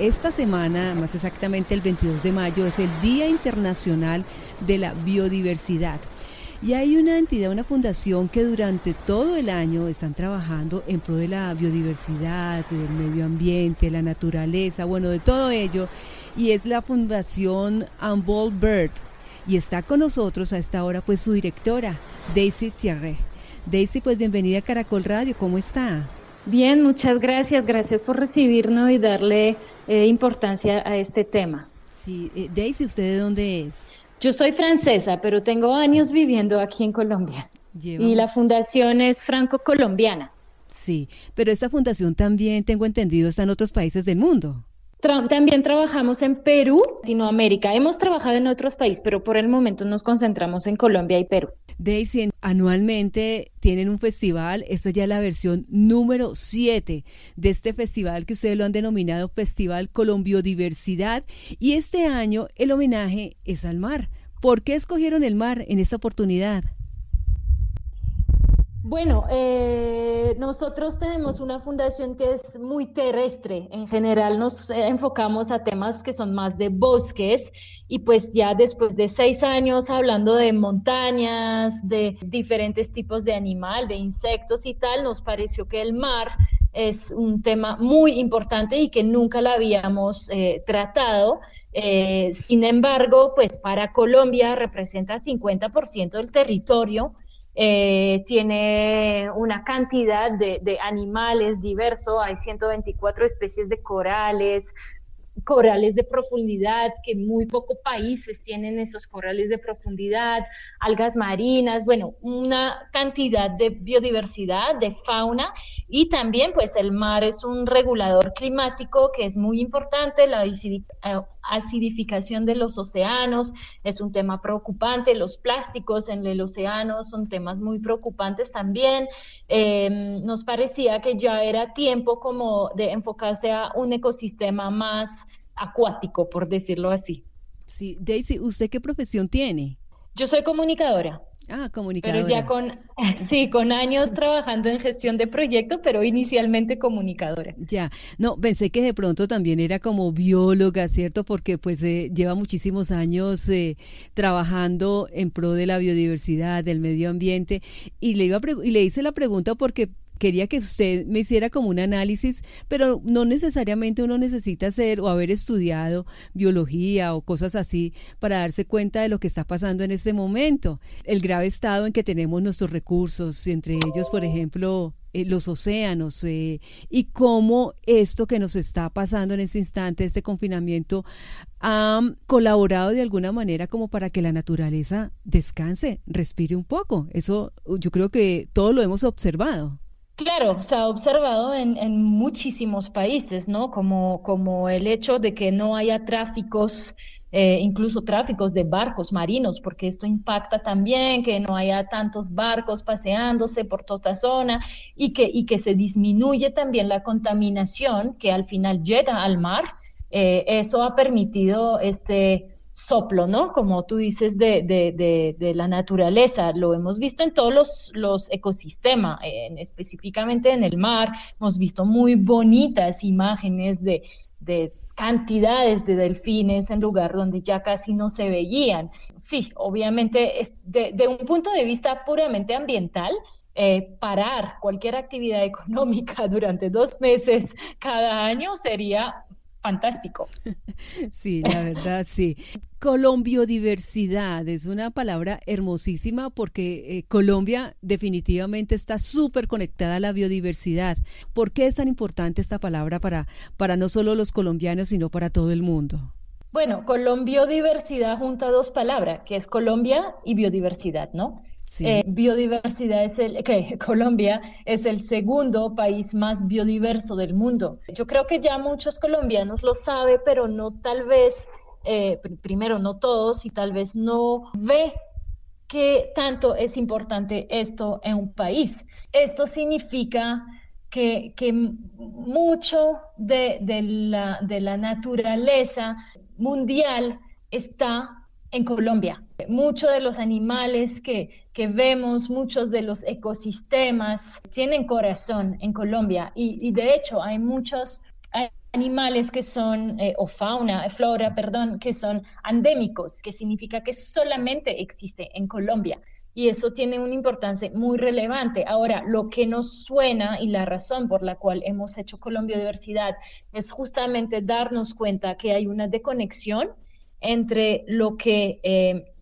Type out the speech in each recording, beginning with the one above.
esta semana, más exactamente el 22 de mayo, es el Día Internacional de la Biodiversidad. Y hay una entidad, una fundación que durante todo el año están trabajando en pro de la biodiversidad, del medio ambiente, la naturaleza, bueno, de todo ello. Y es la Fundación Humboldt Bird. Y está con nosotros a esta hora pues su directora, Daisy Thierry. Daisy, pues bienvenida a Caracol Radio, ¿cómo está? Bien, muchas gracias, gracias por recibirnos y darle eh, importancia a este tema. Sí, eh, Daisy, ¿usted de dónde es? Yo soy francesa, pero tengo años viviendo aquí en Colombia. Y la fundación es franco-colombiana. Sí, pero esta fundación también, tengo entendido, está en otros países del mundo también trabajamos en Perú, Latinoamérica. Hemos trabajado en otros países, pero por el momento nos concentramos en Colombia y Perú. Daisy, anualmente tienen un festival, esta ya es la versión número 7 de este festival que ustedes lo han denominado Festival Colombiodiversidad y este año el homenaje es al mar. ¿Por qué escogieron el mar en esta oportunidad? Bueno, eh, nosotros tenemos una fundación que es muy terrestre. En general nos eh, enfocamos a temas que son más de bosques y pues ya después de seis años hablando de montañas, de diferentes tipos de animal, de insectos y tal, nos pareció que el mar es un tema muy importante y que nunca lo habíamos eh, tratado. sin embargo, pues para Colombia representa 50% del territorio eh, tiene una cantidad de, de, animales diversos, hay 124 especies de corales, corales de profundidad, que muy pocos países tienen esos corales de profundidad, algas marinas, bueno, una cantidad de biodiversidad, de fauna y también pues el mar es un regulador climático que es muy importante, la eh, acidificación de los océanos es un tema preocupante, los plásticos en el océano son temas muy preocupantes también. Em, nos parecía que ya era tiempo como de enfocarse a un ecosistema más acuático, por decirlo así. Sí, Daisy, ¿usted qué profesión tiene? Yo soy comunicadora. Ah, comunicadora. Pero ya con, sí, con años trabajando en gestión de proyectos, pero inicialmente comunicadora. Ya, no, pensé que de pronto también era como bióloga, ¿cierto? Porque pues eh, lleva muchísimos años eh, trabajando en pro de la biodiversidad, del medio ambiente, y le, iba y le hice la pregunta porque quería que usted me hiciera como un análisis, pero no necesariamente uno necesita hacer o haber estudiado biología o cosas así para darse cuenta de lo que está pasando en este momento. El grave estado en que tenemos nuestros recursos, entre ellos, por ejemplo, eh, los océanos eh, y cómo esto que nos está pasando en este instante, este confinamiento, ha colaborado de alguna manera como para que la naturaleza descanse, respire un poco. Eso yo creo que todo lo hemos observado. Claro, se ha observado en, en, muchísimos países, ¿no? Como, como el hecho de que no haya tráficos, eh, incluso tráficos de barcos marinos, porque esto impacta también que no haya tantos barcos paseándose por toda esta zona y que, se disminuye también la contaminación que al final llega al mar. Eh, eso ha permitido este soplo, ¿no? Como tú dices, de, de, de, la naturaleza. Lo hemos visto en todos los, los ecosistemas, en, específicamente en el mar. Hemos visto muy bonitas imágenes de, de cantidades de delfines en lugar donde ya casi no se veían. Sí, obviamente, de, un punto de vista puramente ambiental, eh, parar cualquier actividad económica durante dos meses cada año sería fantástico. Sí, la verdad, sí. Colombiodiversidad es una palabra hermosísima porque eh, Colombia definitivamente está súper conectada a la biodiversidad. ¿Por qué es tan importante esta palabra para, para no solo los colombianos, sino para todo el mundo? Bueno, Colombiodiversidad junta dos palabras, que es Colombia y biodiversidad, ¿no? Eh, biodiversidad es el que Colombia es el segundo país más biodiverso del mundo. Yo creo que ya muchos colombianos lo saben, pero no tal vez, eh, primero no todos y tal vez no ve qué tanto es importante esto en un país. Esto significa que, que mucho de, de, la, de la naturaleza mundial está en Colombia. Muchos de los animales que, que, vemos, muchos de los ecosistemas tienen corazón en Colombia y, de hecho hay muchos, animales que son, eh, o fauna, flora, perdón, que son endémicos, que significa que solamente existe en Colombia. Y eso tiene una importancia muy relevante. Ahora, lo que nos suena y la razón por la cual hemos hecho Colombia Diversidad es justamente darnos cuenta que hay una desconexión entre lo que eh,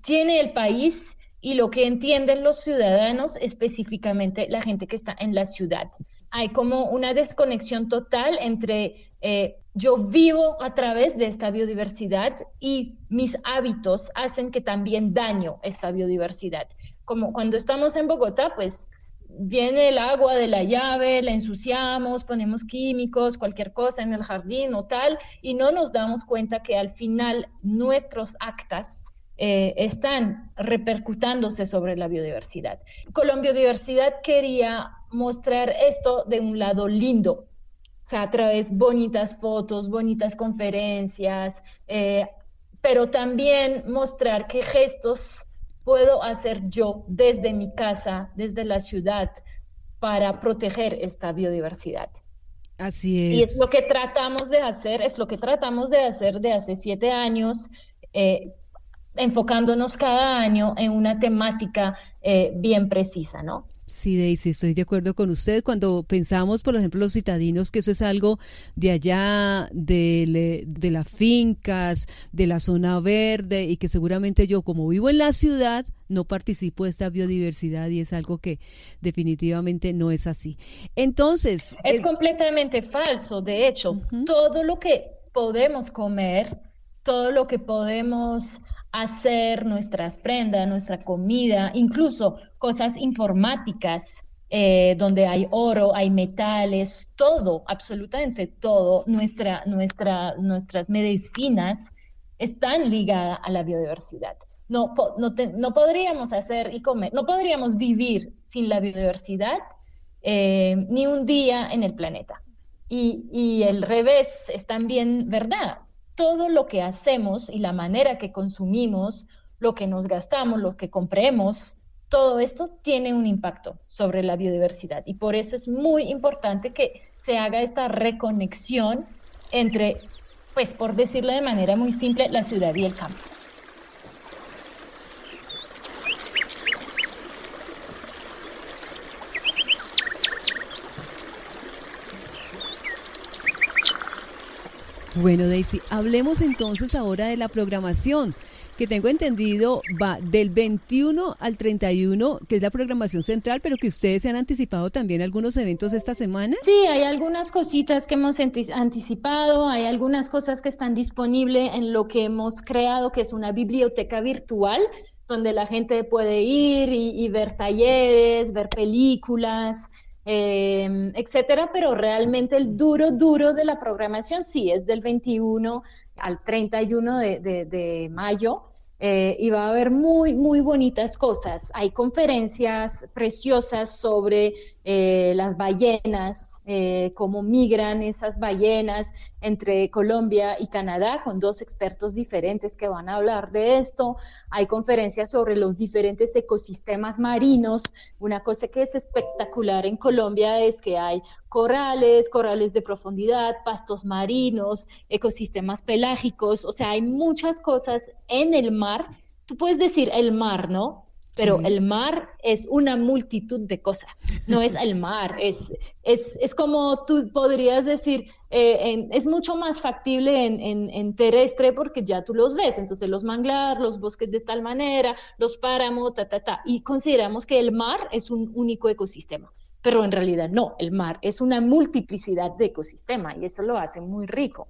tiene el país y lo que entienden los ciudadanos, específicamente la gente que está en la ciudad. Hay como una desconexión total entre eh, yo vivo a través de esta biodiversidad y mis hábitos hacen que también daño esta biodiversidad. Como cuando estamos en Bogotá, pues viene el agua de la llave, la ensuciamos, ponemos químicos, cualquier cosa en el jardín o tal, y no nos damos cuenta que al final nuestros actas eh, están repercutándose sobre la biodiversidad. Colombia Biodiversidad quería mostrar esto de un lado lindo, o sea, a través de bonitas fotos, bonitas conferencias, eh, pero también mostrar qué gestos puedo hacer yo desde mi casa, desde la ciudad, para proteger esta biodiversidad. Así es. Y es lo que tratamos de hacer, es lo que tratamos de hacer de hace siete años. Eh, enfocándonos cada año en una temática eh, bien precisa, ¿no? Sí, Daisy, estoy de acuerdo con usted. Cuando pensamos, por ejemplo, los citadinos, que eso es algo de allá, de, de, las fincas, de la zona verde, y que seguramente yo, como vivo en la ciudad, no participo de esta biodiversidad y es algo que definitivamente no es así. Entonces... Es, completamente falso. De hecho, todo lo que podemos comer, todo lo que podemos hacer nuestras prendas, nuestra comida, incluso cosas informáticas, eh, donde hay oro, hay metales, todo, absolutamente todo, nuestra, nuestra, nuestras medicinas están ligadas a la biodiversidad. No, no, podríamos hacer y comer, no podríamos vivir sin la biodiversidad eh, ni un día en el planeta. Y, y el revés es también verdad todo lo que hacemos y la manera que consumimos, lo que nos gastamos, lo que compremos, todo esto tiene un impacto sobre la biodiversidad y por eso es muy importante que se haga esta reconexión entre, pues por decirlo de manera muy simple, la ciudad y el campo. Bueno, Daisy, hablemos entonces ahora de la programación, que tengo entendido va del 21 al 31, que es la programación central, pero que ustedes se han anticipado también algunos eventos esta semana. Sí, hay algunas cositas que hemos anticipado, hay algunas cosas que están disponibles en lo que hemos creado, que es una biblioteca virtual donde la gente puede ir y ver talleres, ver películas, eh, etcétera, pero realmente el duro, duro de la programación sí es del 21 al 31 de, de, de mayo eh, y va a haber muy, muy bonitas cosas. Hay conferencias preciosas sobre eh, las ballenas, eh, cómo migran esas ballenas entre Colombia y Canadá, con dos expertos diferentes que van a hablar de esto. Hay conferencias sobre los diferentes ecosistemas marinos. Una cosa que es espectacular en Colombia es que hay corales, corales de profundidad, pastos marinos, ecosistemas pelágicos, o sea, hay muchas cosas en el mar. Tú puedes decir el mar, ¿no? Pero el mar es una multitud de cosas, no es el mar, es, es, es como tú podrías decir, eh, es mucho más factible en, en, en, terrestre porque ya tú los ves, entonces los manglar, los bosques de tal manera, los páramos, ta, ta, ta, y consideramos que el mar es un único ecosistema pero en realidad no, el mar es una multiplicidad de ecosistemas y eso lo hace muy rico.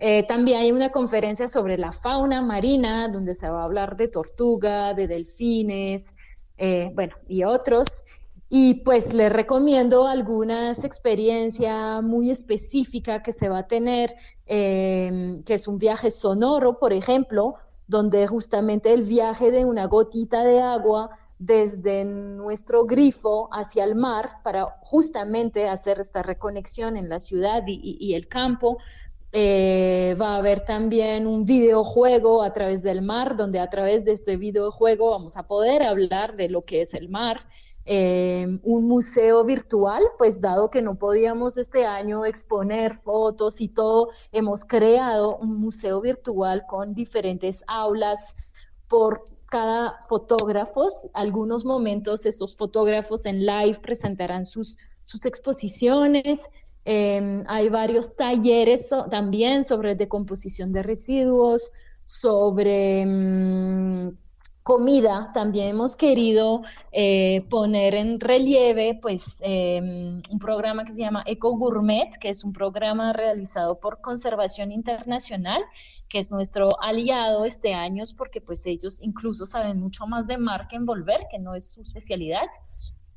Eh, también hay una conferencia sobre la fauna marina, donde se va a hablar de tortuga, de delfines, eh, bueno, y otros. Y pues les recomiendo algunas experiencias muy específicas que se va a tener, eh, que es un viaje sonoro, por ejemplo, donde justamente el viaje de una gotita de agua desde nuestro grifo hacia el mar para justamente hacer esta reconexión en la ciudad y, el campo. Eh, va a haber también un videojuego a través del mar, donde a través de este videojuego vamos a poder hablar de lo que es el mar. em, un museo virtual, pues dado que no podíamos este año exponer fotos y todo, hemos creado un museo virtual con diferentes aulas por cada fotógrafo. Algunos momentos esos fotógrafos en live presentarán sus, sus exposiciones. Em, hay varios talleres también sobre decomposición de residuos, sobre mm, comida. También hemos querido eh, poner en relieve pues, em, un programa que se llama Eco Gourmet, que es un programa realizado por Conservación Internacional, que es nuestro aliado este año, porque pues ellos incluso saben mucho más de mar que envolver, que no es su especialidad.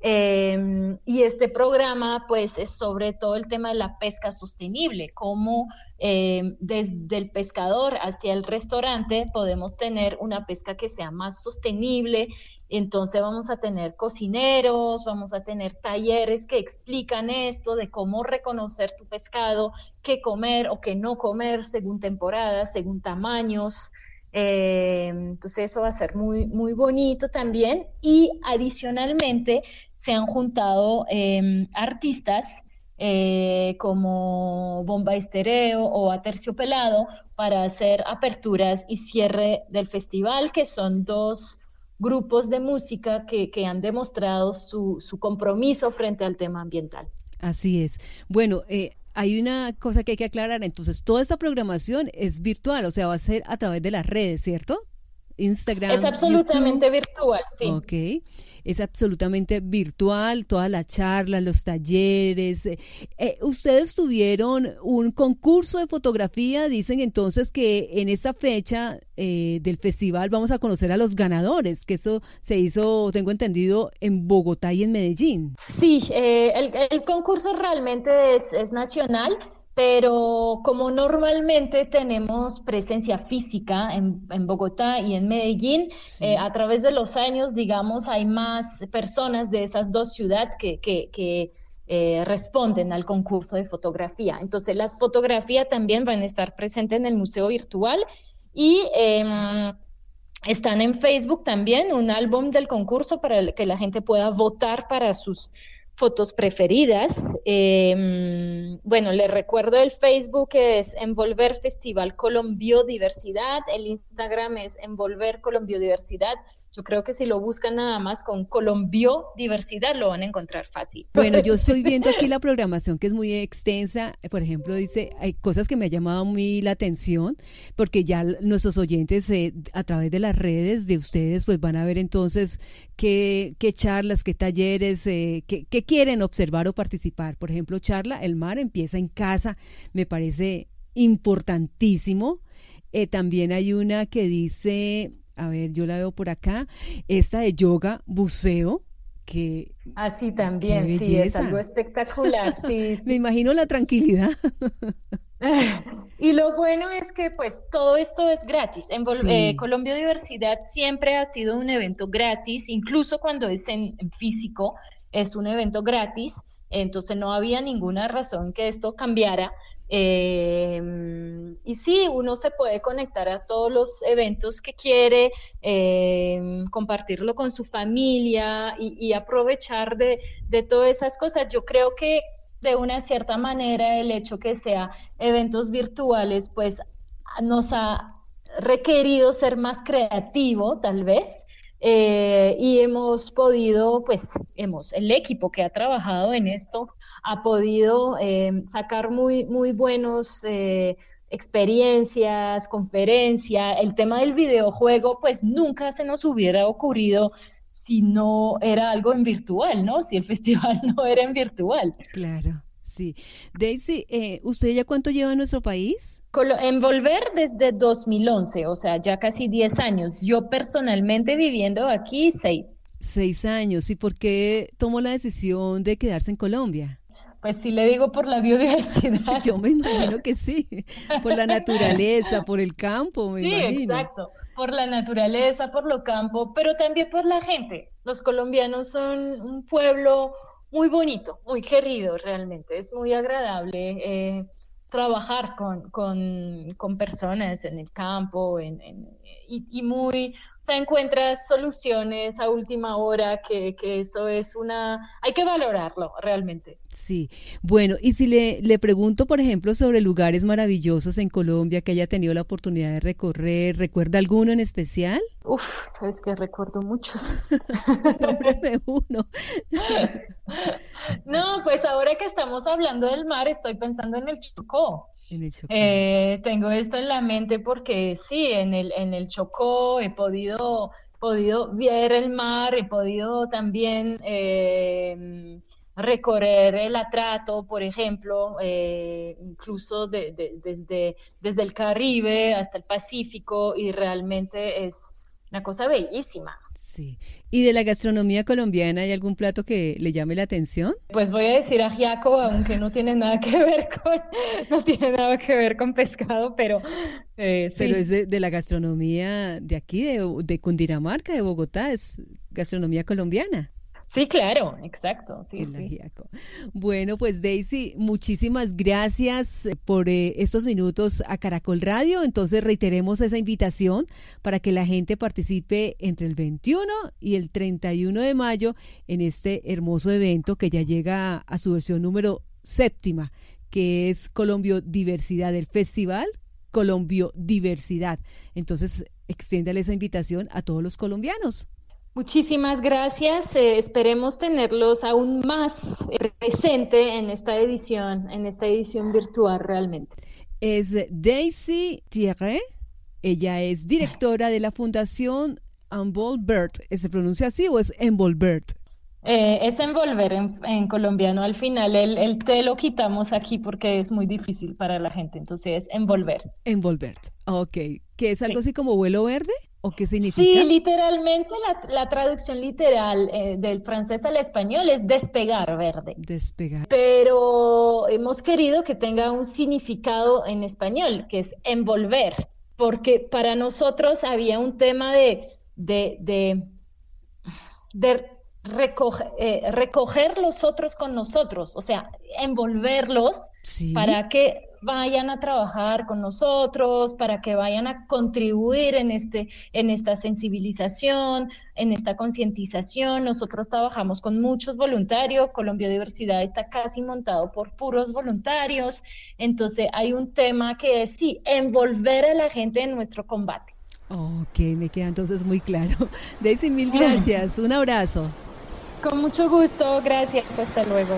Em, y este programa, pues, es sobre todo el tema de la pesca sostenible, cómo em, desde el pescador hacia el restaurante podemos tener una pesca que sea más sostenible. Entonces vamos a tener cocineros, vamos a tener talleres que explican esto de cómo reconocer tu pescado, qué comer o qué no comer según temporadas, según tamaños. Em, entonces eso va a ser muy, muy bonito también. Y adicionalmente se han juntado em, artistas eh, como Bomba Estereo o Aterciopelado para hacer aperturas y cierre del festival, que son dos grupos de música que, han demostrado su, compromiso frente al tema ambiental. Así es. Bueno, eh, hay una cosa que hay que aclarar. Entonces, toda esta programación es virtual, o sea, va a ser a través de las redes, ¿cierto? Instagram. Es absolutamente virtual, sí. Ok es absolutamente virtual, todas las charlas, los talleres. Eh, eh, ustedes tuvieron un concurso de fotografía, dicen entonces que en esa fecha eh, del festival vamos a conocer a los ganadores, que eso se hizo, tengo entendido, en Bogotá y en Medellín. Sí, el, el, concurso realmente es, es nacional pero como normalmente tenemos presencia física en, Bogotá y en Medellín, eh, a través de los años, digamos, hay más personas de esas dos ciudades que, eh, responden al concurso de fotografía. Entonces, las fotografías también van a estar presentes en el museo virtual y... Em, están en Facebook también un álbum del concurso para que la gente pueda votar para sus fotos preferidas. Em, bueno, les recuerdo el Facebook es Envolver Festival Colombiodiversidad, el Instagram es Envolver Colombiodiversidad. Yo creo que si lo buscan nada más con Colombio Diversidad lo van a encontrar fácil. Bueno, yo estoy viendo aquí la programación que es muy extensa. Por ejemplo, dice, hay cosas que me han llamado muy la atención, porque ya nuestros oyentes eh, a través de las redes de ustedes, pues van a ver entonces qué, qué charlas, qué talleres, eh, qué, qué quieren observar o participar. Por ejemplo, charla, el mar empieza en casa, me parece importantísimo. Eh, también hay una que dice a ver, yo la veo por acá, esta de yoga, buceo, que... Así ah, también, sí, es algo espectacular, sí, Me imagino la tranquilidad. y lo bueno es que pues todo esto es gratis. En eh, Colombia Diversidad siempre ha sido un evento gratis, incluso cuando es en físico, es un evento gratis. Entonces no había ninguna razón que esto cambiara. Em, y sí, uno se puede conectar a todos los eventos que quiere, em, compartirlo con su familia y, aprovechar de, de, todas esas cosas. Yo creo que de una cierta manera el hecho que sea eventos virtuales, pues nos ha requerido ser más creativo, tal vez. Eh, y hemos podido, pues, hemos, el equipo que ha trabajado en esto ha podido eh, sacar muy, muy buenos eh, experiencias, conferencias. El tema del videojuego, pues, nunca se nos hubiera ocurrido si no era algo en virtual, ¿no? Si el festival no era en virtual. Claro. Sí. Daisy, eh, ¿usted ya cuánto lleva en nuestro país? En Volver desde 2011, o sea, ya casi 10 años. Yo personalmente viviendo aquí, 6. Seis años. ¿Y por qué tomó la decisión de quedarse en Colombia? Pues sí le digo por la biodiversidad. Yo me imagino que sí, por la naturaleza, por el campo, me sí, imagino. exacto, por la naturaleza, por lo campo, pero también por la gente. Los colombianos son un pueblo muy bonito, muy querido realmente, es muy agradable. Eh, trabajar con, con, con personas en el campo en, y, y, muy, o sea, encuentras soluciones a última hora, que, que, eso es una, hay que valorarlo realmente. Sí, bueno, y si le, le pregunto, por ejemplo, sobre lugares maravillosos en Colombia que haya tenido la oportunidad de recorrer, ¿recuerda alguno en especial? Uf, es que recuerdo muchos. Nómbreme uno. No, pues ahora que estamos hablando del mar, estoy pensando en el Chocó. En el Chocó. Eh, tengo esto en la mente porque sí, en el, en el Chocó he podido, podido ver el mar, he podido también eh, recorrer el atrato, por ejemplo, eh, incluso desde, desde el Caribe hasta el Pacífico y realmente es una cosa bellísima. Sí. ¿Y de la gastronomía colombiana hay algún plato que le llame la atención? Pues voy a decir ajiaco, aunque no tiene nada que ver con, no tiene nada que ver con pescado, pero eh, sí. Pero es de, la gastronomía de aquí, de, de Cundinamarca, de Bogotá, es gastronomía colombiana. Sí, claro, exacto. Sí, sí. Bueno, pues Daisy, muchísimas gracias por eh, estos minutos a Caracol Radio. Entonces reiteremos esa invitación para que la gente participe entre el 21 y el 31 de mayo en este hermoso evento que ya llega a su versión número séptima, que es Colombio Diversidad, el festival Colombio Diversidad. Entonces, extiéndale esa invitación a todos los colombianos. Muchísimas gracias. Eh, esperemos tenerlos aún más presente en esta edición, en esta edición virtual realmente. Es Daisy Thierry. Ella es directora de la Fundación Envolvert. ¿Se pronuncia así o es Envolvert? Eh, es envolver en, colombiano. Al final el, el T lo quitamos aquí porque es muy difícil para la gente. Entonces es envolver. Envolvert. Ok. ¿Que es algo así como vuelo verde? ¿O qué significa? Sí, literalmente la, traducción literal eh, del francés al español es despegar verde. Despegar. Pero hemos querido que tenga un significado en español, que es envolver, porque para nosotros había un tema de, de, de, eh, recoger los otros con nosotros, o sea, envolverlos para que vayan a trabajar con nosotros, para que vayan a contribuir en, este, en esta sensibilización, en esta concientización. Nosotros trabajamos con muchos voluntarios, Colombia Diversidad está casi montado por puros voluntarios, entonces hay un tema que es, sí, envolver a la gente en nuestro combate. Ok, me queda entonces muy claro. Daisy, mil gracias. Un abrazo. Con mucho gusto, gracias. Hasta luego.